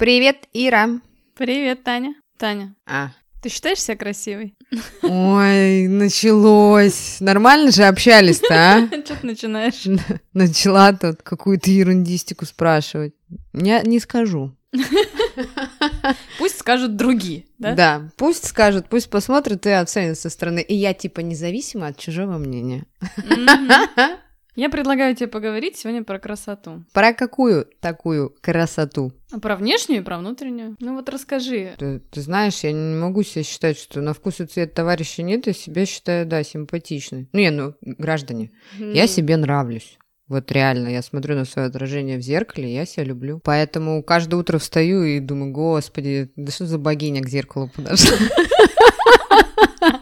Привет, Ира. Привет, Таня. Таня, А. ты считаешь себя красивой? Ой, началось. Нормально же общались-то, а? Что ты начинаешь? Начала тут какую-то ерундистику спрашивать. Не, не скажу. Пусть скажут другие, да? Да, пусть скажут, пусть посмотрят и оценят со стороны. И я типа независима от чужого мнения. Я предлагаю тебе поговорить сегодня про красоту. Про какую такую красоту? А Про внешнюю и про внутреннюю. Ну вот расскажи. Ты, ты знаешь, я не могу себя считать, что на вкус и цвет товарища нет, я себя считаю, да, симпатичной. Ну, я, ну, граждане, я М, себе нравлюсь. Вот реально, я смотрю на свое отражение в зеркале, я себя люблю. Поэтому каждое утро встаю и думаю, господи, да что за богиня к зеркалу подошла?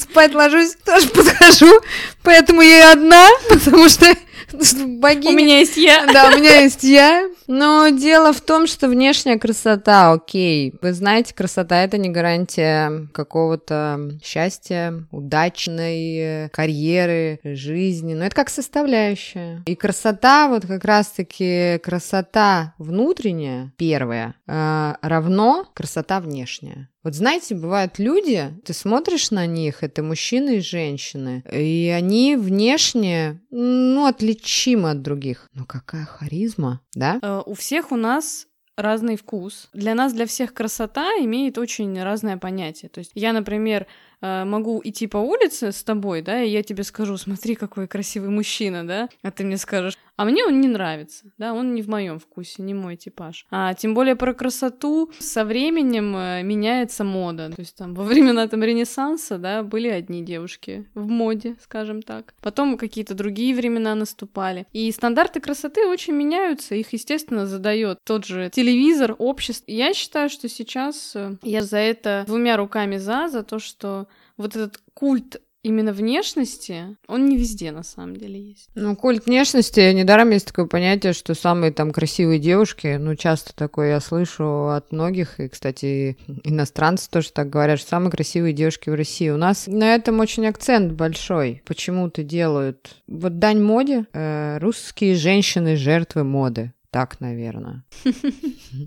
Спать ложусь, тоже подхожу, поэтому я и одна, потому что богиня... У меня есть я. Да, у меня есть я. Но дело в том, что внешняя красота, окей. Вы знаете, красота это не гарантия какого-то счастья, удачной карьеры, жизни. Но это как составляющая. И красота, вот как раз-таки красота внутренняя, первая, э, равно красота внешняя. Вот знаете, бывают люди, ты смотришь на них, это мужчины и женщины, и они внешне, ну, отличимы от других. Но какая харизма, да? Э, У всех у нас разный вкус. Для нас, для всех красота имеет очень разное понятие. То есть я, например, могу идти по улице с тобой, да, и я тебе скажу, смотри, какой красивый мужчина, да, а ты мне скажешь, а мне он не нравится, да, он не в моем вкусе, не мой типаж. А тем более про красоту со временем э, меняется мода. То есть там во времена там Ренессанса, да, были одни девушки в моде, скажем так. Потом какие-то другие времена наступали. И стандарты красоты очень меняются. Их, естественно, задает тот же телевизор, общество. Я считаю, что сейчас э, я за это двумя руками за, за то, что вот этот культ именно внешности, он не везде на самом деле есть. Ну, культ внешности, недаром есть такое понятие, что самые там красивые девушки, ну, часто такое я слышу от многих, и, кстати, иностранцы тоже так говорят, что самые красивые девушки в России. У нас на этом очень акцент большой. Почему-то делают вот дань моде, э, русские женщины жертвы моды. Так, наверное.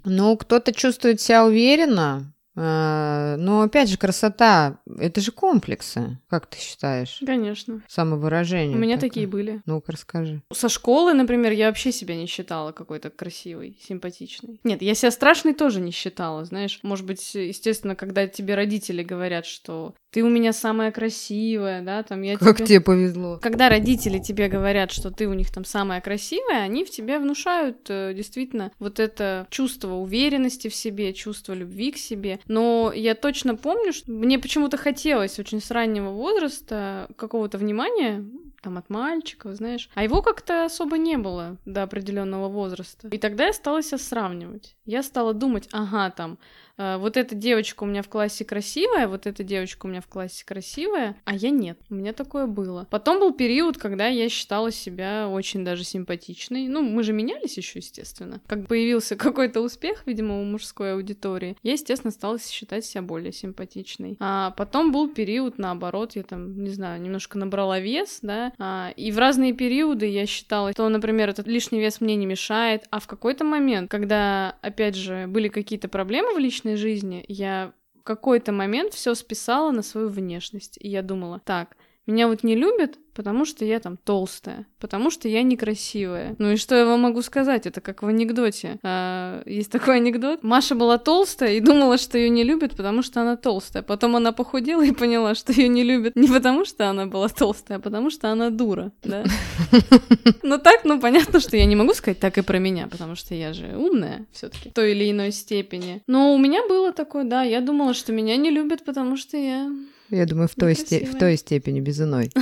Ну, кто-то чувствует себя уверенно, но опять же, красота это же комплексы, как ты считаешь? Конечно. Самовыражение. У меня такое. такие были. Ну-ка, расскажи. Со школы, например, я вообще себя не считала какой-то красивой, симпатичной. Нет, я себя страшной тоже не считала, знаешь. Может быть, естественно, когда тебе родители говорят, что ты у меня самая красивая, да, там я Как тебе... тебе повезло. Когда родители тебе говорят, что ты у них там самая красивая, они в тебе внушают э, действительно вот это чувство уверенности в себе, чувство любви к себе. Но я точно помню, что мне почему-то хотелось очень с раннего возраста какого-то внимания там от мальчиков, знаешь, а его как-то особо не было до определенного возраста. И тогда я стала себя сравнивать. Я стала думать, ага, там, вот эта девочка у меня в классе красивая, вот эта девочка у меня в классе красивая, а я нет. У меня такое было. Потом был период, когда я считала себя очень даже симпатичной. Ну, мы же менялись еще, естественно. Как появился какой-то успех, видимо, у мужской аудитории, я, естественно, стала считать себя более симпатичной. А потом был период, наоборот, я там, не знаю, немножко набрала вес, да, а, и в разные периоды я считала, что, например, этот лишний вес мне не мешает, а в какой-то момент, когда, опять же, были какие-то проблемы в личной жизни, я в какой-то момент все списала на свою внешность. И я думала, так, меня вот не любят, потому что я там толстая, потому что я некрасивая. Ну и что я вам могу сказать? Это как в анекдоте. А, есть такой анекдот. Маша была толстая и думала, что ее не любят, потому что она толстая. Потом она похудела и поняла, что ее не любят не потому, что она была толстая, а потому что она дура, да? Ну так, ну понятно, что я не могу сказать так и про меня, потому что я же умная все таки в той или иной степени. Но у меня было такое, да, я думала, что меня не любят, потому что я... Я думаю, в той, сте- в той степени без иной.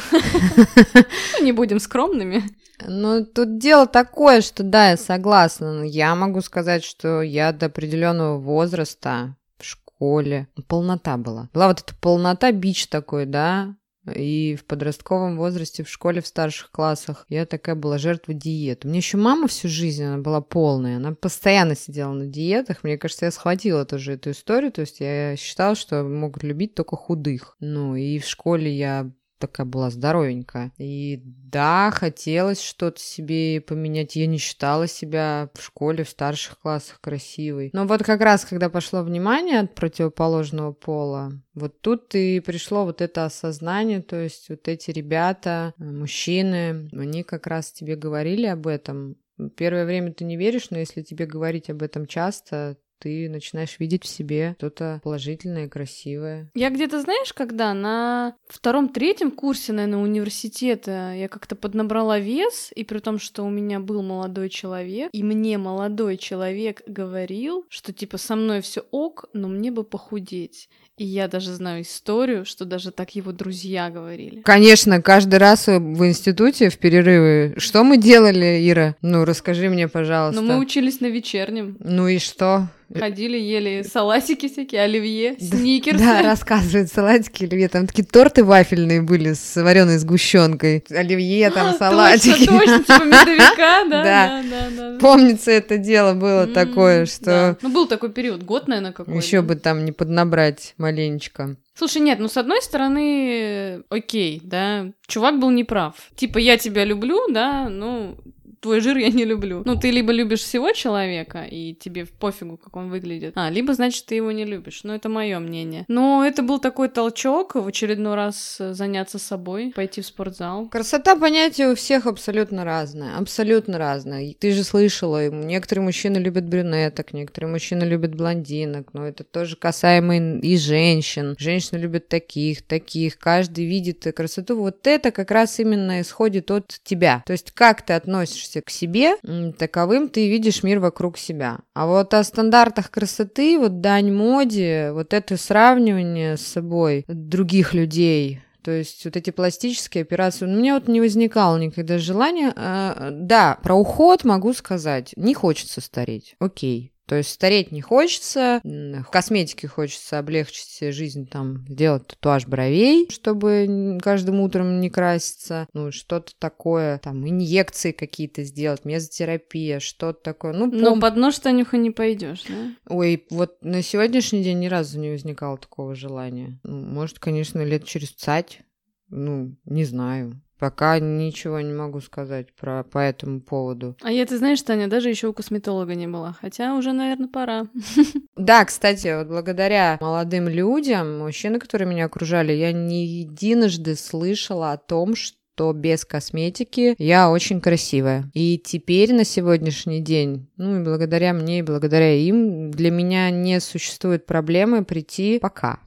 Ну, не будем скромными. Ну, тут дело такое, что да, я согласна. но Я могу сказать, что я до определенного возраста в школе полнота была. Была вот эта полнота, бич такой, да, И в подростковом возрасте, в школе, в старших классах, я такая была жертва диет. У меня еще мама всю жизнь, она была полная, она постоянно сидела на диетах. Мне кажется, я схватила тоже эту историю, то есть я считала, что могут любить только худых. Ну, и в школе я такая была здоровенькая. И да, хотелось что-то себе поменять. Я не считала себя в школе, в старших классах красивой. Но вот как раз, когда пошло внимание от противоположного пола, вот тут и пришло вот это осознание, то есть вот эти ребята, мужчины, они как раз тебе говорили об этом. Первое время ты не веришь, но если тебе говорить об этом часто, ты начинаешь видеть в себе что-то положительное красивое. Я где-то, знаешь, когда на втором-третьем курсе, наверное, университета я как-то поднабрала вес, и при том, что у меня был молодой человек, и мне молодой человек говорил, что типа со мной все ок, но мне бы похудеть. И я даже знаю историю, что даже так его друзья говорили. Конечно, каждый раз в институте в перерывы. Что мы делали, Ира? Ну, расскажи мне, пожалуйста. Ну, мы учились на вечернем. Ну и что? Ходили, ели салатики всякие, оливье, сникерсы. Да, рассказывают салатики, оливье. Там такие торты вафельные были с вареной сгущенкой. Оливье, там салатики. Точно, точно, типа медовика, да, да, да. Помнится, это дело было такое, что... Ну, был такой период, год, наверное, какой-то. Еще бы там не поднабрать маленечко. Слушай, нет, ну с одной стороны, окей, да, чувак был неправ. Типа, я тебя люблю, да, ну, твой жир я не люблю. Ну, ты либо любишь всего человека, и тебе пофигу, как он выглядит, а, либо, значит, ты его не любишь. Ну, это мое мнение. Но это был такой толчок в очередной раз э, заняться собой, пойти в спортзал. Красота понятия у всех абсолютно разная. Абсолютно разная. Ты же слышала, некоторые мужчины любят брюнеток, некоторые мужчины любят блондинок, но это тоже касаемо и женщин. Женщины любят таких, таких. Каждый видит красоту. Вот это как раз именно исходит от тебя. То есть как ты относишься относишься к себе, таковым ты видишь мир вокруг себя. А вот о стандартах красоты, вот дань моде, вот это сравнивание с собой других людей, то есть вот эти пластические операции, у меня вот не возникало никогда желания. А, да, про уход могу сказать, не хочется стареть, окей. То есть стареть не хочется, в косметике хочется облегчить жизнь, там, сделать татуаж бровей, чтобы каждым утром не краситься, ну, что-то такое, там, инъекции какие-то сделать, мезотерапия, что-то такое. Ну, пом... Но под нож, Танюха, не пойдешь, да? Ой, вот на сегодняшний день ни разу не возникало такого желания. Ну, может, конечно, лет через цать, ну, не знаю. Пока ничего не могу сказать про, по этому поводу. А я, ты знаешь, Таня, даже еще у косметолога не была. Хотя уже, наверное, пора. Да, кстати, вот благодаря молодым людям, мужчины, которые меня окружали, я не единожды слышала о том, что что без косметики я очень красивая. И теперь на сегодняшний день, ну и благодаря мне, и благодаря им, для меня не существует проблемы прийти пока.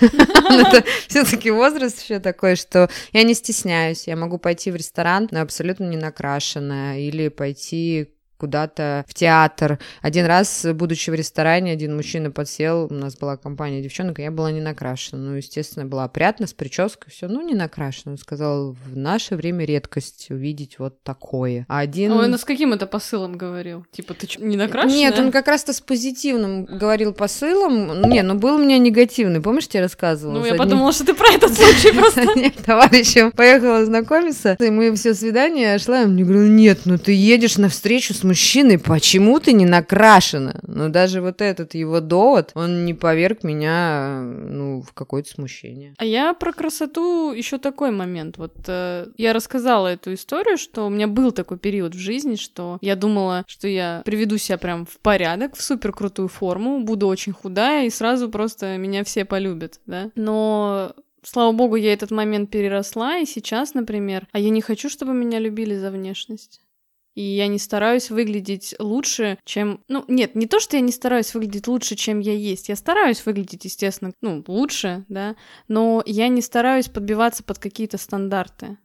Это все-таки возраст еще такой, что я не стесняюсь. Я могу пойти в ресторан, но абсолютно не накрашенная, или пойти куда-то в театр. Один раз, будучи в ресторане, один мужчина подсел, у нас была компания девчонок, и я была не накрашена. Ну, естественно, была опрятна, с прической, все, ну, не накрашена. Он сказал, в наше время редкость увидеть вот такое. А один... Ой, ну с каким это посылом говорил? Типа, ты что, не накрашена? Нет, он как раз-то с позитивным говорил посылом. Не, ну был у меня негативный, помнишь, я рассказывала? Ну, я одним... подумала, что ты про этот случай просто. Нет, товарищем поехала знакомиться, и мы все свидание шла, и мне говорю, нет, ну ты едешь на встречу с мужчиной, почему ты не накрашена? Но даже вот этот его довод, он не поверг меня, ну, в какое-то смущение. А я про красоту еще такой момент. Вот э, я рассказала эту историю, что у меня был такой период в жизни, что я думала, что я приведу себя прям в порядок, в супер крутую форму, буду очень худая, и сразу просто меня все полюбят, да. Но Слава богу, я этот момент переросла, и сейчас, например, а я не хочу, чтобы меня любили за внешность. И я не стараюсь выглядеть лучше, чем... Ну, нет, не то, что я не стараюсь выглядеть лучше, чем я есть. Я стараюсь выглядеть, естественно, ну, лучше, да, но я не стараюсь подбиваться под какие-то стандарты.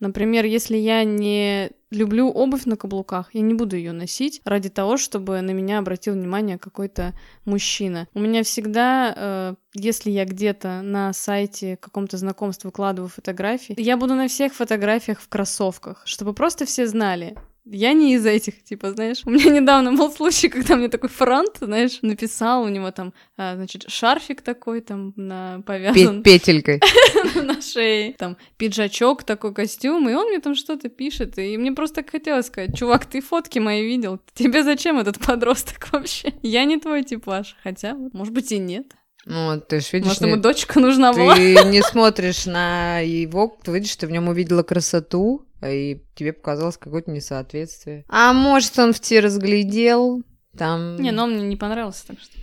Например, если я не люблю обувь на каблуках, я не буду ее носить ради того, чтобы на меня обратил внимание какой-то мужчина. У меня всегда, э, если я где-то на сайте каком-то знакомств выкладываю фотографии, я буду на всех фотографиях в кроссовках, чтобы просто все знали, я не из этих, типа, знаешь. У меня недавно был случай, когда мне такой фронт, знаешь, написал, у него там, а, значит, шарфик такой там на повязан. Петелькой. на шее. Там пиджачок такой, костюм, и он мне там что-то пишет. И мне просто так хотелось сказать, чувак, ты фотки мои видел? Тебе зачем этот подросток вообще? Я не твой типаж. Хотя, может быть, и нет. Ну, ты ж видишь, Может, ему дочка нужна ты была? не смотришь на его, ты видишь, ты в нем увидела красоту, и тебе показалось какое-то несоответствие. А может, он в тебе разглядел, там... Не, но он мне не понравился, так что.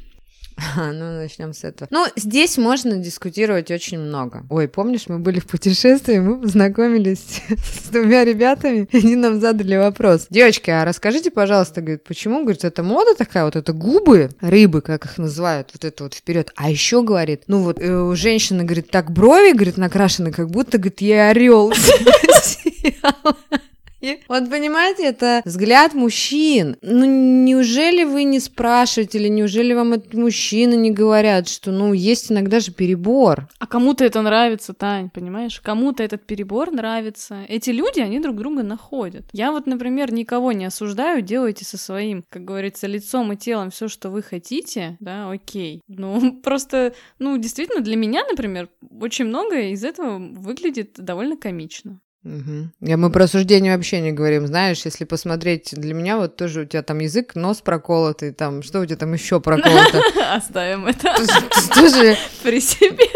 ну, начнем с этого. Ну, здесь можно дискутировать очень много. Ой, помнишь, мы были в путешествии, мы познакомились с двумя ребятами, и они нам задали вопрос. Девочки, а расскажите, пожалуйста, говорит, почему, говорит, это мода такая, вот это губы, рыбы, как их называют, вот это вот вперед. А еще, говорит, ну вот, э, у женщины, говорит, так брови, говорит, накрашены, как будто, говорит, ей орел. И Вот понимаете, это взгляд мужчин. Ну, неужели вы не спрашиваете, или неужели вам это мужчины не говорят, что, ну, есть иногда же перебор? А кому-то это нравится, Тань, понимаешь? Кому-то этот перебор нравится. Эти люди, они друг друга находят. Я вот, например, никого не осуждаю, делайте со своим, как говорится, лицом и телом все, что вы хотите, да, окей. Ну, просто, ну, действительно, для меня, например, очень многое из этого выглядит довольно комично. Мгм. Я, мы про осуждение вообще не говорим, знаешь, если посмотреть, для меня вот тоже у тебя там язык, нос проколотый, там, что у тебя там еще проколото? Оставим это Тоже при себе.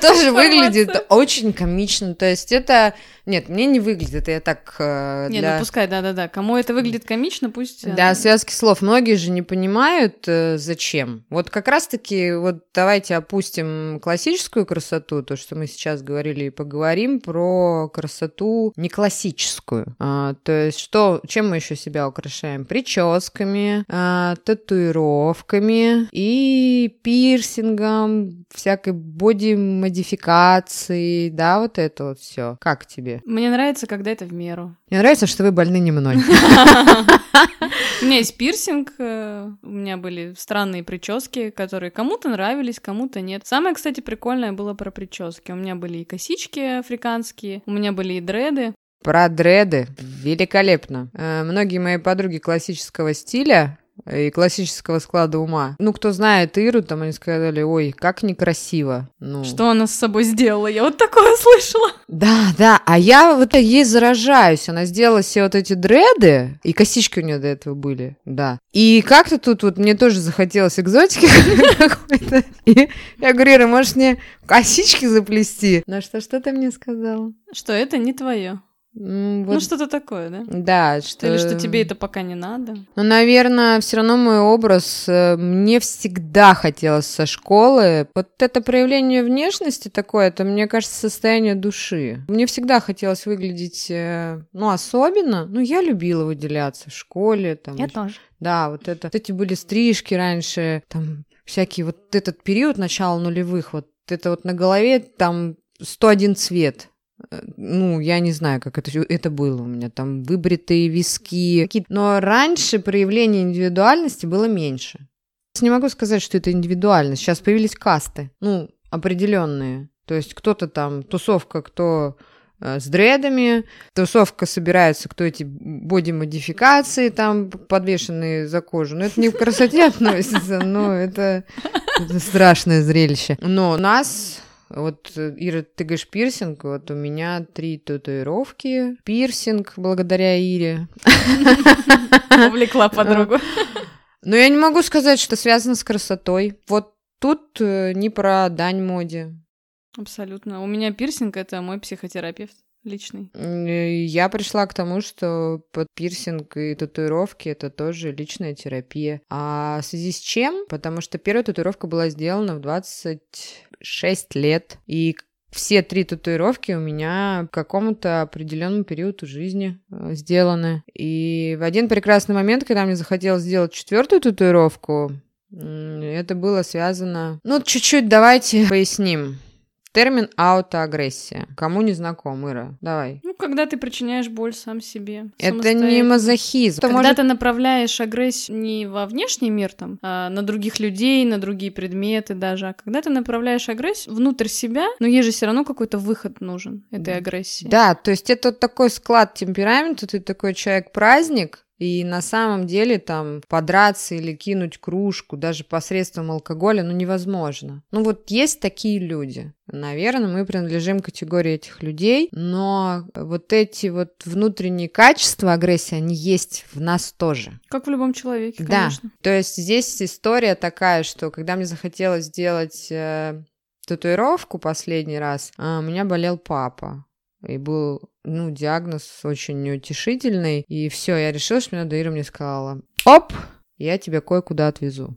тоже выглядит очень комично. То есть это... Нет, мне не выглядит, это я так э, Не, для... ну пускай, да-да-да. Кому это выглядит комично, пусть... э, Да, связки слов. Многие же не понимают, э, зачем. Вот как раз-таки, вот давайте опустим классическую красоту, то, что мы сейчас говорили, и поговорим про красоту не классическую. А, то есть что, чем мы еще себя украшаем? Прическами, а, татуировками и пирсингом, всякой боди-модификацией, да, вот это вот все. Как тебе? Мне нравится, когда это в меру. Мне нравится, что вы больны не мной. У меня есть пирсинг, э, у меня были странные прически, которые кому-то нравились, кому-то нет. Самое, кстати, прикольное было про прически. У меня были и косички африканские, у меня были и дреды. Про дреды. Великолепно. Э, Многие мои подруги классического стиля и классического склада ума. Ну, кто знает Иру, там они сказали, ой, как некрасиво. Ну, Что она с собой сделала? Я вот такое слышала. Да, да, а я вот ей заражаюсь. Она сделала себе вот эти дреды, и косички у нее до этого были, да. И как-то тут вот мне тоже захотелось экзотики какой-то. Я говорю, Ира, можешь мне косички заплести? На что, что ты мне сказала? Что это не твое. Ну, вот что-то такое, да? Да, что... Или что тебе это пока не надо. Ну, наверное, все равно мой образ э, мне всегда хотелось со школы. Вот это проявление внешности такое, это, мне кажется, состояние души. Мне всегда хотелось выглядеть, э, ну, особенно. Ну, я любила выделяться в школе. Там, тоже. Да, вот это. Вот эти были стрижки раньше, там, всякие вот этот период начала нулевых, вот это вот на голове там 101 цвет. Э, Ну, я не знаю, как это, это было у меня. Там выбритые виски. Но раньше проявление индивидуальности было меньше. Не могу сказать, что это индивидуальность. Сейчас появились касты, ну, определенные. То есть кто-то там, тусовка, кто э, с дредами, тусовка собирается, кто эти боди-модификации там подвешенные за кожу. Но это не к красоте относится, но это, это страшное зрелище. Но у нас вот, Ира, ты говоришь пирсинг, вот у меня три татуировки. Пирсинг благодаря Ире. Увлекла подругу. Но я не могу сказать, что связано с красотой. Вот тут э, не про дань моде. Абсолютно. У меня пирсинг — это мой психотерапевт личный. Э, Я пришла к тому, что под пирсинг и татуировки это тоже личная терапия. А в связи с чем? Потому что первая татуировка была сделана в 26 лет. И все три татуировки у меня к какому-то определенному периоду жизни э, сделаны. И в один прекрасный момент, когда мне захотелось сделать четвертую татуировку, это было связано... Ну, чуть-чуть давайте поясним. Термин аутоагрессия. Кому не знаком, Ира? Давай. Ну, когда ты причиняешь боль сам себе. Это не мазохизм. Это Когда может- ты направляешь агрессию не во внешний мир, там, а на других людей, на другие предметы даже, а когда ты направляешь агрессию внутрь себя, но ей же все равно какой-то выход нужен этой агрессии. Да, то есть это вот такой склад темперамента, ты такой человек-праздник, И на самом деле там подраться или кинуть кружку даже посредством алкоголя, ну, невозможно. Ну, вот есть такие люди. Наверное, мы принадлежим к категории этих людей, но вот эти вот внутренние качества агрессии, они есть в нас тоже. Как в любом человеке, Да, конечно. то есть здесь история такая, что когда мне захотелось сделать э, татуировку последний раз, а, у меня болел папа. И был, ну, диагноз очень неутешительный. И все, я решила, что мне надо, Ира мне сказала, оп, я тебя кое-куда отвезу.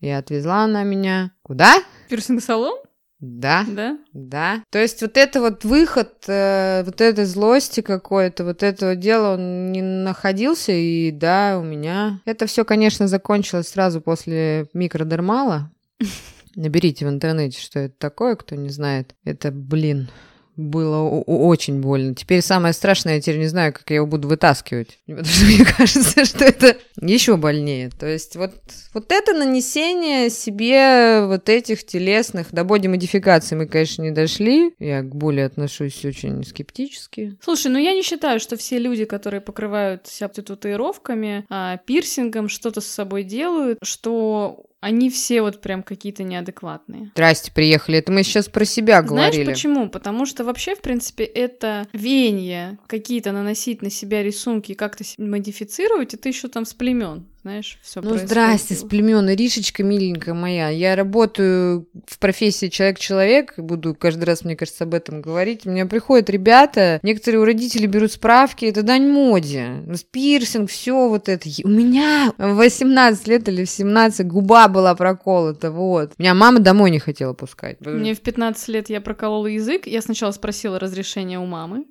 И отвезла она меня. Куда? Пирсинг-салон? Да. Да? Да. То есть вот это вот выход, э, вот этой злости какой-то, вот этого дела он не находился, и да, у меня... Это все, конечно, закончилось сразу после микродермала. Наберите в интернете, что это такое, кто не знает. Это, блин, было очень больно. Теперь самое страшное, я теперь не знаю, как я его буду вытаскивать. Потому что мне кажется, что это еще больнее. То есть вот, вот это нанесение себе вот этих телесных, до боди-модификации мы, конечно, не дошли. Я к боли отношусь очень скептически. Слушай, ну я не считаю, что все люди, которые покрывают себя татуировками, а, пирсингом, что-то с собой делают, что они все вот прям какие-то неадекватные. Здрасте, приехали. Это мы сейчас про себя Знаешь говорили. почему? Потому что вообще, в принципе, это веяние какие-то наносить на себя рисунки и как-то модифицировать, это еще там с племен, знаешь, все Ну, здрасте, с племен, Иришечка, миленькая моя. Я работаю в профессии человек-человек, буду каждый раз, мне кажется, об этом говорить. У меня приходят ребята, некоторые у родителей берут справки, это дань моде. Пирсинг, все вот это. У меня в 18 лет или в 17 губа была проколота, вот. Меня мама домой не хотела пускать. Мне в 15 лет я проколола язык. Я сначала спросила разрешение у мамы.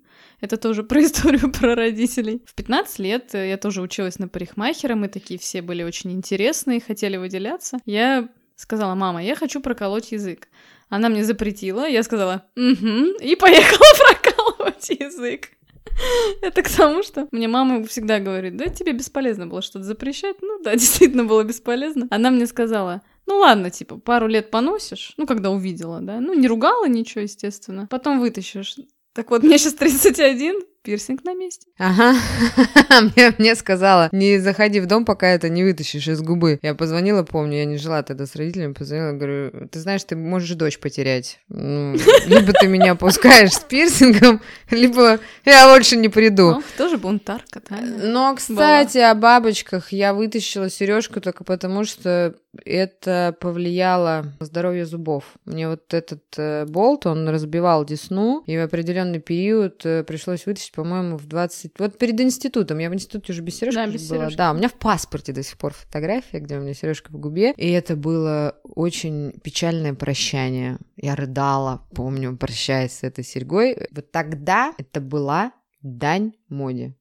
Это тоже про историю про родителей. В 15 лет э, я тоже училась на парикмахера. Мы такие все были очень интересные, хотели выделяться. Я сказала, мама, я хочу проколоть язык. Она мне запретила. Я сказала, угу, и поехала прокалывать язык. Это к тому, что мне мама всегда говорит, да тебе бесполезно было что-то запрещать. Ну да, действительно было бесполезно. Она мне сказала, ну ладно, типа, пару лет поносишь, ну, когда увидела, да, ну, не ругала ничего, естественно, потом вытащишь. Так вот, мне сейчас 31, пирсинг на месте. Ага. мне, мне сказала, не заходи в дом, пока это не вытащишь из губы. Я позвонила, помню, я не жила тогда с родителями, позвонила, говорю, ты знаешь, ты можешь дочь потерять. Ну, либо ты меня пускаешь с пирсингом, либо я больше не приду. Ох, тоже бунтарка, Таня. Но, кстати, о бабочках я вытащила сережку только потому, что это повлияло на здоровье зубов. Мне вот этот э, болт, он разбивал десну, и в определенный период э, пришлось вытащить, по-моему, в 20... Вот перед институтом. Я в институте уже без сережки Да, без была. сережки. Да, у меня в паспорте до сих пор фотография, где у меня сережка в губе. И это было очень печальное прощание. Я рыдала, помню, прощаясь с этой серьгой. Вот тогда это была дань моде.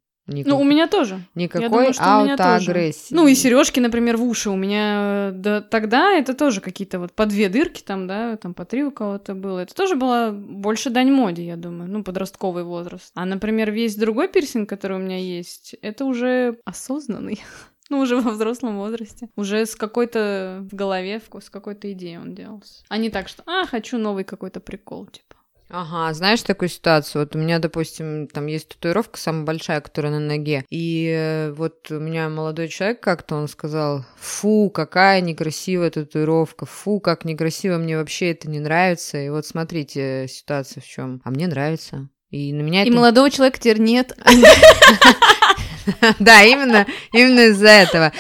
Ну, у меня тоже. Никакой думаю, аутоагрессии. Ну, и сережки, например, в уши. У меня э, да, тогда это тоже какие-то вот по две дырки там, да, там по три у кого-то было. Это тоже было больше дань моде, я думаю, ну, подростковый возраст. А, например, весь другой пирсинг, который у меня есть, это уже осознанный. Ну, уже во взрослом возрасте. Уже с какой-то в голове, с какой-то идеей он делался. А не так, что, а, хочу новый какой-то прикол, типа. Ага, знаешь такую ситуацию? Вот у меня, допустим, там есть татуировка самая большая, которая на ноге. И э, вот у меня молодой человек как-то, он сказал, фу, какая некрасивая татуировка, фу, как некрасиво, мне вообще это не нравится. И вот смотрите, ситуация в чем. А мне нравится. И на меня И это... молодого человека теперь нет. Да, именно, именно из-за этого.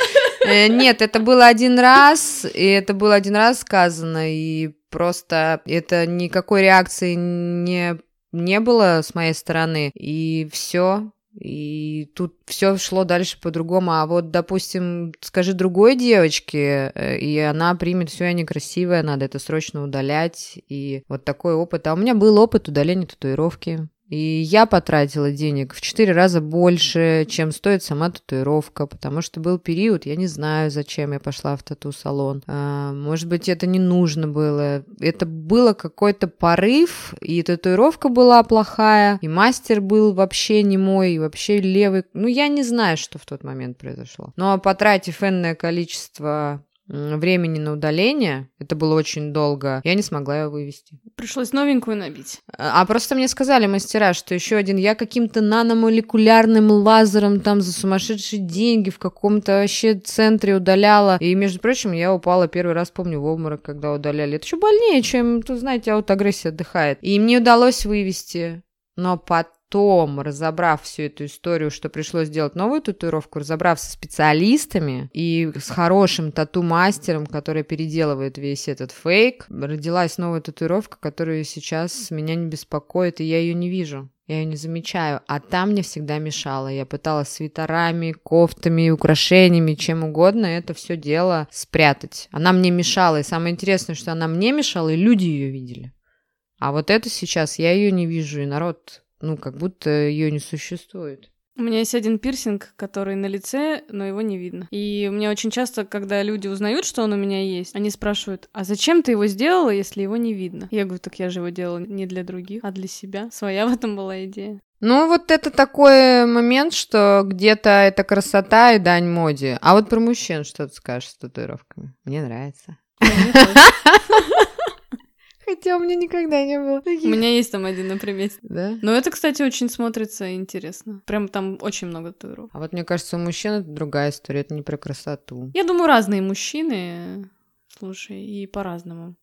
Э, Нет, это было один раз, и это было один раз сказано, и просто это никакой реакции не, не было с моей стороны, и все. И тут все шло дальше по-другому. А вот, допустим, скажи другой девочке, э, и она примет все, я некрасивая, надо это срочно удалять. И вот такой опыт. А у меня был опыт удаления татуировки. И я потратила денег в четыре раза больше, чем стоит сама татуировка, потому что был период, я не знаю, зачем я пошла в тату-салон. А, может быть, это не нужно было. Это было какой-то порыв, и татуировка была плохая, и мастер был вообще не мой, и вообще левый. Ну, я не знаю, что в тот момент произошло. Но потратив энное количество времени на удаление, это было очень долго, я не смогла его вывести. Пришлось новенькую набить. А просто мне сказали мастера, что еще один я каким-то наномолекулярным лазером там за сумасшедшие деньги в каком-то вообще центре удаляла. И, между прочим, я упала первый раз, помню, в обморок, когда удаляли. Это еще больнее, чем, тут, знаете, аутоагрессия отдыхает. И мне удалось вывести. Но потом потом, разобрав всю эту историю, что пришлось сделать новую татуировку, разобрав со специалистами и с хорошим тату-мастером, который переделывает весь этот фейк, родилась новая татуировка, которая сейчас меня не беспокоит, и я ее не вижу. Я ее не замечаю, а там мне всегда мешало. Я пыталась свитерами, кофтами, украшениями, чем угодно это все дело спрятать. Она мне мешала, и самое интересное, что она мне мешала, и люди ее видели. А вот это сейчас я ее не вижу, и народ ну, как будто ее не существует. У меня есть один пирсинг, который на лице, но его не видно. И мне очень часто, когда люди узнают, что он у меня есть, они спрашивают, а зачем ты его сделала, если его не видно? Я говорю, так я же его делала не для других, а для себя. Своя в этом была идея. Ну, вот это такой момент, что где-то это красота и дань моде. А вот про мужчин что ты скажешь с татуировками? Мне нравится. Хотя у меня никогда не было таких. У меня есть там один на примете. Да? Но это, кстати, очень смотрится интересно. Прям там очень много татуировок. А вот мне кажется, у мужчин это другая история, это не про красоту. Я думаю, разные мужчины, слушай, и по-разному.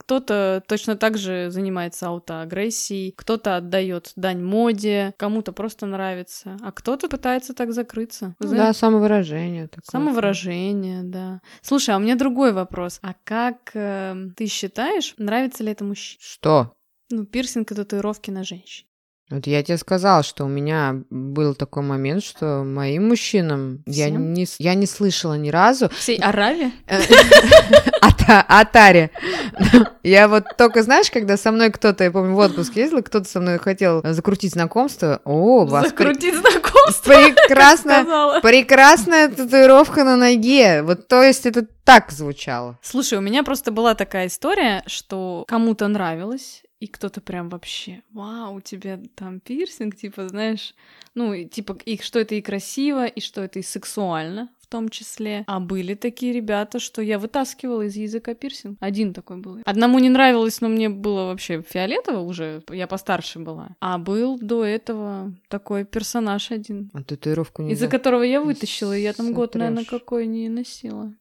Кто-то точно так же занимается аутоагрессией, кто-то отдает дань моде, кому-то просто нравится, а кто-то пытается так закрыться. Ну, да, самовыражение. Такое. Самовыражение, да. Слушай, а у меня другой вопрос. А как э, ты считаешь, нравится ли это мужчине? Что? Ну, пирсинг и татуировки на женщине. Вот я тебе сказала, что у меня был такой момент, что моим мужчинам я не, я не слышала ни разу. Всей Аравии? Атаре. Я вот только, знаешь, когда со мной кто-то, я помню, в отпуск ездила, кто-то со мной хотел закрутить знакомство. О, вас Закрутить знакомство? Прекрасная, прекрасная татуировка на ноге. Вот то есть это так звучало. Слушай, у меня просто была такая история, что кому-то нравилось, и кто-то прям вообще, вау, у тебя там пирсинг, типа, знаешь, ну, типа, и что это и красиво, и что это и сексуально в том числе. А были такие ребята, что я вытаскивала из языка пирсинг. Один такой был. Одному не нравилось, но мне было вообще фиолетово уже, я постарше была. А был до этого такой персонаж один. А татуировку не Из-за которого я вытащила, и я там год, наверное, какой не носила.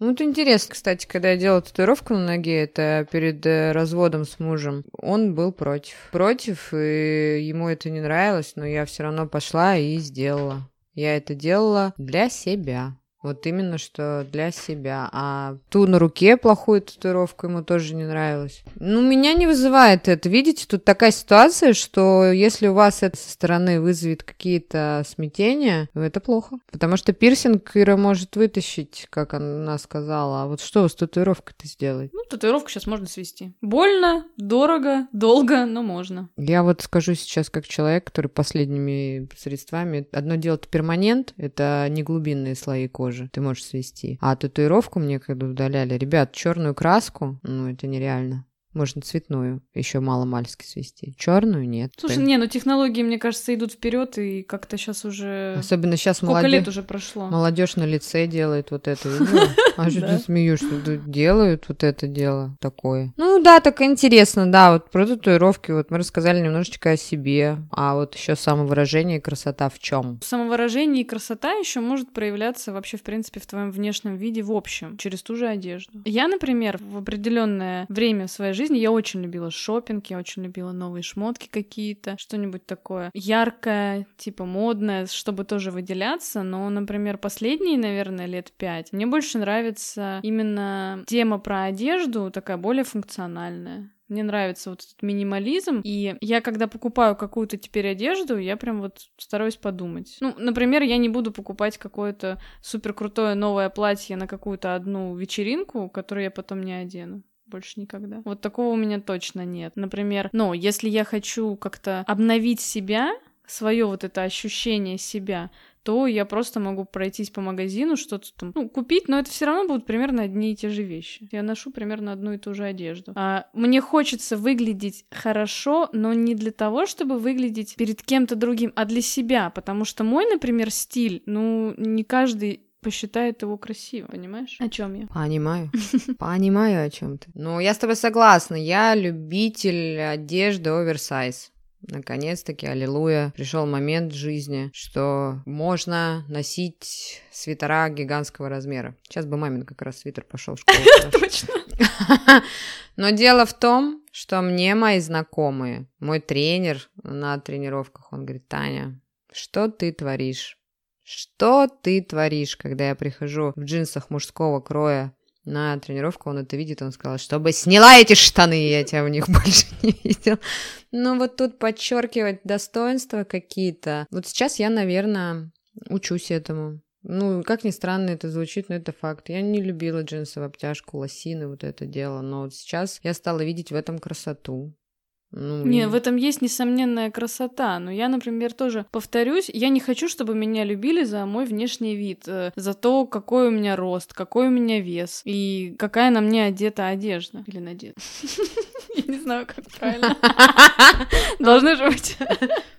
Ну, это интересно, кстати, когда я делала татуировку на ноге, это перед э, разводом с мужем, он был против. Против, и ему это не нравилось, но я все равно пошла и сделала. Я это делала для себя. Вот именно что для себя. А ту на руке плохую татуировку ему тоже не нравилось. Ну, меня не вызывает это. Видите, тут такая ситуация, что если у вас это со стороны вызовет какие-то смятения, это плохо. Потому что пирсинг Ира может вытащить, как она сказала. А вот что с татуировкой-то сделать? Ну, татуировку сейчас можно свести. Больно, дорого, долго, но можно. Я вот скажу сейчас как человек, который последними средствами... Одно дело это перманент, это не глубинные слои кожи, кожи ты можешь свести. А татуировку мне когда удаляли, ребят, черную краску, ну это нереально. Можно цветную еще мало мальски свести. Черную нет. Слушай, не, ну технологии, мне кажется, идут вперед и как-то сейчас уже. Особенно сейчас Сколько молодежь. лет уже прошло? Молодежь на лице делает вот это. А что ты смеешься? Делают вот это дело такое. Ну да, так интересно, да. Вот про татуировки вот мы рассказали немножечко о себе. А вот еще самовыражение и красота в чем? Самовыражение и красота еще может проявляться вообще, в принципе, в твоем внешнем виде в общем, через ту же одежду. Я, например, в определенное время в своей жизни жизни я очень любила шопинг, я очень любила новые шмотки какие-то, что-нибудь такое яркое, типа модное, чтобы тоже выделяться. Но, например, последние, наверное, лет пять мне больше нравится именно тема про одежду, такая более функциональная. Мне нравится вот этот минимализм. И я, когда покупаю какую-то теперь одежду, я прям вот стараюсь подумать. Ну, например, я не буду покупать какое-то супер крутое новое платье на какую-то одну вечеринку, которую я потом не одену больше никогда. Вот такого у меня точно нет. Например, ну, если я хочу как-то обновить себя, свое вот это ощущение себя, то я просто могу пройтись по магазину, что-то там, ну, купить, но это все равно будут примерно одни и те же вещи. Я ношу примерно одну и ту же одежду. А мне хочется выглядеть хорошо, но не для того, чтобы выглядеть перед кем-то другим, а для себя, потому что мой, например, стиль, ну, не каждый посчитает его красивым, понимаешь? О чем я? Понимаю. Понимаю, о чем ты. Ну, я с тобой согласна. Я любитель одежды оверсайз. Наконец-таки, аллилуйя, пришел момент в жизни, что можно носить свитера гигантского размера. Сейчас бы мамин как раз свитер пошел в школу. Точно. Но дело в том, что мне мои знакомые, мой тренер на тренировках, он говорит, Таня, что ты творишь? Что ты творишь, когда я прихожу в джинсах мужского кроя на тренировку, он это видит, он сказал, чтобы сняла эти штаны, я тебя в них больше не видел. Ну вот тут подчеркивать достоинства какие-то. Вот сейчас я, наверное, учусь этому. Ну, как ни странно это звучит, но это факт. Я не любила джинсы в обтяжку, лосины, вот это дело. Но вот сейчас я стала видеть в этом красоту. Ну, не, и... в этом есть несомненная красота. Но я, например, тоже повторюсь, я не хочу, чтобы меня любили за мой внешний вид, э, за то, какой у меня рост, какой у меня вес и какая на мне одета одежда. Или надета. Я не знаю, как правильно. Должны же быть.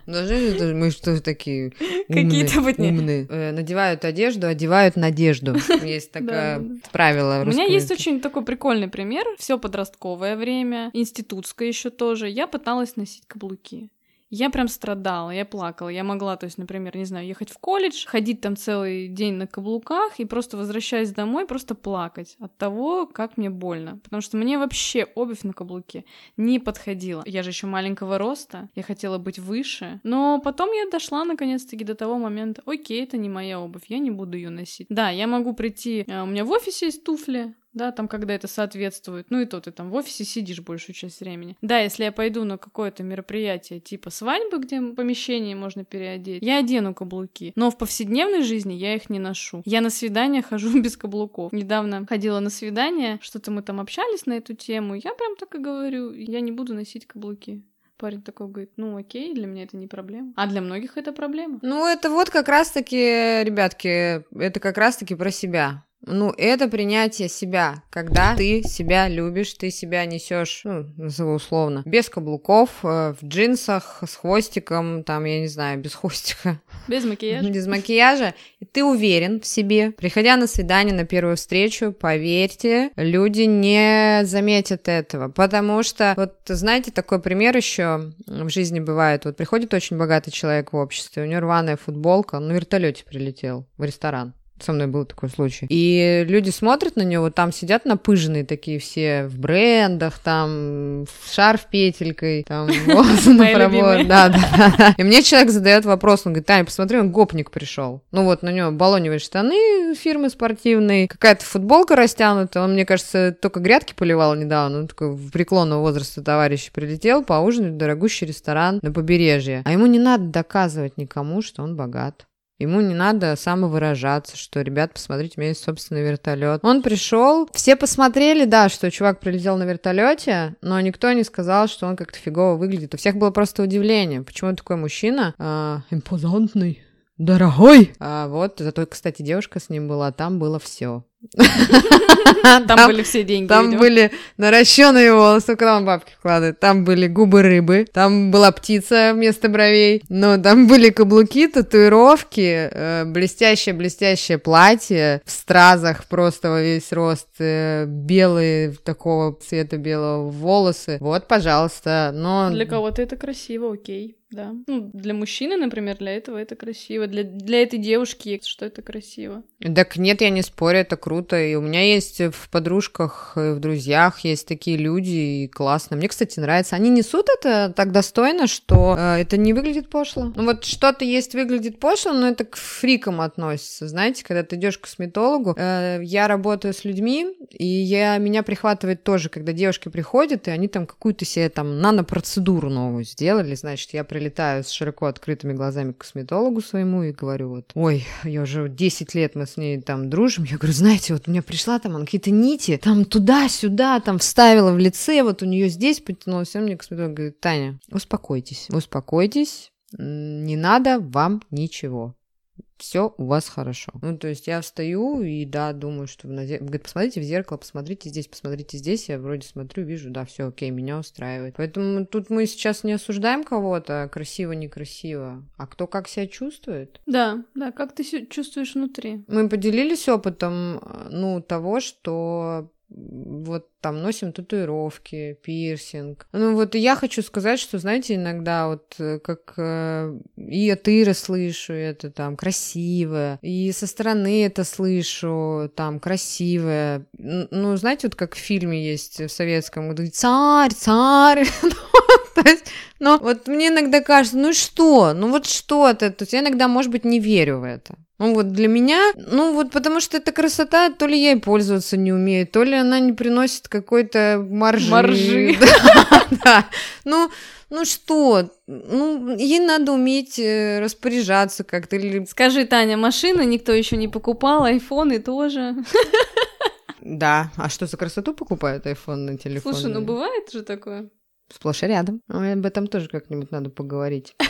Должны мы что такие Какие-то быть умные. Э, надевают одежду, одевают надежду. Есть такое правило. У меня есть очень такой прикольный пример. Все подростковое время, институтское еще тоже. Я пыталась носить каблуки. Я прям страдала, я плакала. Я могла, то есть, например, не знаю, ехать в колледж, ходить там целый день на каблуках и просто возвращаясь домой, просто плакать от того, как мне больно. Потому что мне вообще обувь на каблуке не подходила. Я же еще маленького роста, я хотела быть выше. Но потом я дошла наконец-таки до того момента, окей, это не моя обувь, я не буду ее носить. Да, я могу прийти, э, у меня в офисе есть туфли, да, там, когда это соответствует. Ну и то ты там в офисе сидишь большую часть времени. Да, если я пойду на какое-то мероприятие типа свадьбы, где помещение можно переодеть, я одену каблуки. Но в повседневной жизни я их не ношу. Я на свидание хожу без каблуков. Недавно ходила на свидание, что-то мы там общались на эту тему. Я прям так и говорю, я не буду носить каблуки. Парень такой говорит, ну окей, для меня это не проблема. А для многих это проблема. Ну это вот как раз-таки, ребятки, это как раз-таки про себя. Ну, это принятие себя, когда ты себя любишь, ты себя несешь, ну, назову условно, без каблуков, э, в джинсах, с хвостиком, там, я не знаю, без хвостика. Без макияжа. Без макияжа. И ты уверен в себе. Приходя на свидание, на первую встречу, поверьте, люди не заметят этого. Потому что, вот, знаете, такой пример еще в жизни бывает. Вот приходит очень богатый человек в обществе, у него рваная футболка, он на вертолете прилетел в ресторан. Со мной был такой случай. И люди смотрят на него, там сидят напыженные такие все в брендах, там шарф петелькой, там волосы на пробор. Да, да. И мне человек задает вопрос, он говорит, Таня, посмотри, он гопник пришел. Ну вот, на него баллоневые штаны фирмы спортивные, какая-то футболка растянутая, он, мне кажется, только грядки поливал недавно, он такой в преклонного возраста товарищ прилетел поужинать в дорогущий ресторан на побережье. А ему не надо доказывать никому, что он богат. Ему не надо самовыражаться, что, ребят, посмотрите, у меня есть собственный вертолет. Он пришел, все посмотрели, да, что чувак прилетел на вертолете, но никто не сказал, что он как-то фигово выглядит. У всех было просто удивление, почему такой мужчина э, импозантный, дорогой. А вот, зато, кстати, девушка с ним была, там было все. Там были все деньги. Там были наращенные волосы, куда он бабки вкладывает. Там были губы рыбы, там была птица вместо бровей, но там были каблуки, татуировки, э, блестящее-блестящее платье в стразах просто во весь рост, э, белые, такого цвета белого волосы. Вот, пожалуйста, но... Для кого-то это красиво, окей да. Ну, для мужчины, например, для этого это красиво. Для, для этой девушки, что это красиво. Так нет, я не спорю, это круто. И у меня есть в подружках, в друзьях есть такие люди, и классно. Мне, кстати, нравится. Они несут это так достойно, что э, это не выглядит пошло. Ну вот что-то есть выглядит пошло, но это к фрикам относится. Знаете, когда ты идешь к косметологу, э, я работаю с людьми, и я, меня прихватывает тоже, когда девушки приходят, и они там какую-то себе там нанопроцедуру новую сделали, значит, я прилетаю с широко открытыми глазами к косметологу своему и говорю вот, ой, я уже 10 лет мы с ней там дружим, я говорю, знаете, вот у меня пришла там, какие-то нити, там туда-сюда, там вставила в лице, вот у нее здесь потянулась, все мне косметолог говорит, Таня, успокойтесь, успокойтесь, не надо вам ничего. Все у вас хорошо. Ну, то есть я встаю и, да, думаю, что... На... Говорит, посмотрите в зеркало, посмотрите здесь, посмотрите здесь. Я вроде смотрю, вижу, да, все окей, меня устраивает. Поэтому тут мы сейчас не осуждаем кого-то, красиво, некрасиво, а кто как себя чувствует. Да, да, как ты чувствуешь внутри. Мы поделились опытом, ну, того, что вот там носим татуировки, пирсинг. Ну вот я хочу сказать, что, знаете, иногда вот э, как э, и от Иры слышу это там красиво, и со стороны это слышу там красивое. Ну, знаете, вот как в фильме есть в советском, где царь, царь, но вот мне иногда кажется, ну что, ну вот что-то, то есть я иногда, может быть, не верю в это. Ну вот для меня, ну вот потому что эта красота, то ли я и пользоваться не умею, то ли она не приносит какой-то маржи. Маржи. Да. Ну, ну что, ну ей надо уметь э, распоряжаться как-то. Скажи, Таня, машины никто еще не покупал, айфоны тоже. Да, а что за красоту покупают айфон на телефон? Слушай, ну бывает же такое. Сплошь и рядом. Об этом тоже как-нибудь надо поговорить.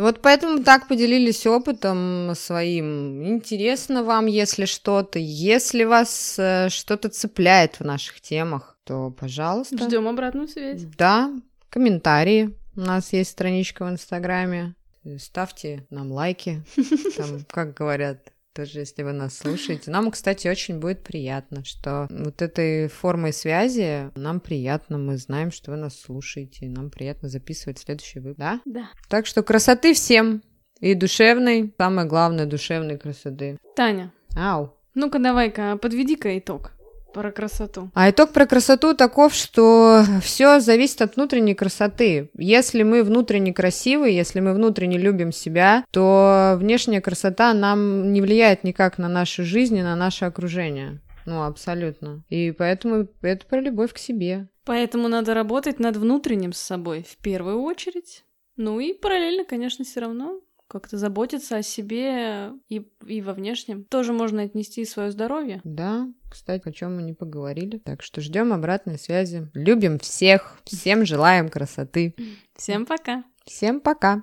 Вот поэтому так поделились опытом своим. Интересно вам, если что-то, если вас э, что-то цепляет в наших темах, то, пожалуйста. Ждем обратную связь. Да, комментарии. У нас есть страничка в Инстаграме. Ставьте нам лайки. Там, как говорят, тоже, если вы нас слушаете. Нам, кстати, очень будет приятно, что вот этой формой связи нам приятно, мы знаем, что вы нас слушаете, нам приятно записывать следующий выпуск, да? Да. Так что красоты всем! И душевной, самое главное, душевной красоты. Таня. Ау. Ну-ка, давай-ка, подведи-ка итог. Про красоту. А итог про красоту таков, что все зависит от внутренней красоты. Если мы внутренне красивы, если мы внутренне любим себя, то внешняя красота нам не влияет никак на нашу жизнь и на наше окружение. Ну, абсолютно. И поэтому это про любовь к себе. Поэтому надо работать над внутренним с собой в первую очередь. Ну и параллельно, конечно, все равно как-то заботиться о себе и, и во внешнем. Тоже можно отнести свое здоровье. Да, кстати, о чем мы не поговорили. Так что ждем обратной связи. Любим всех, всем желаем красоты. Всем пока. Всем пока.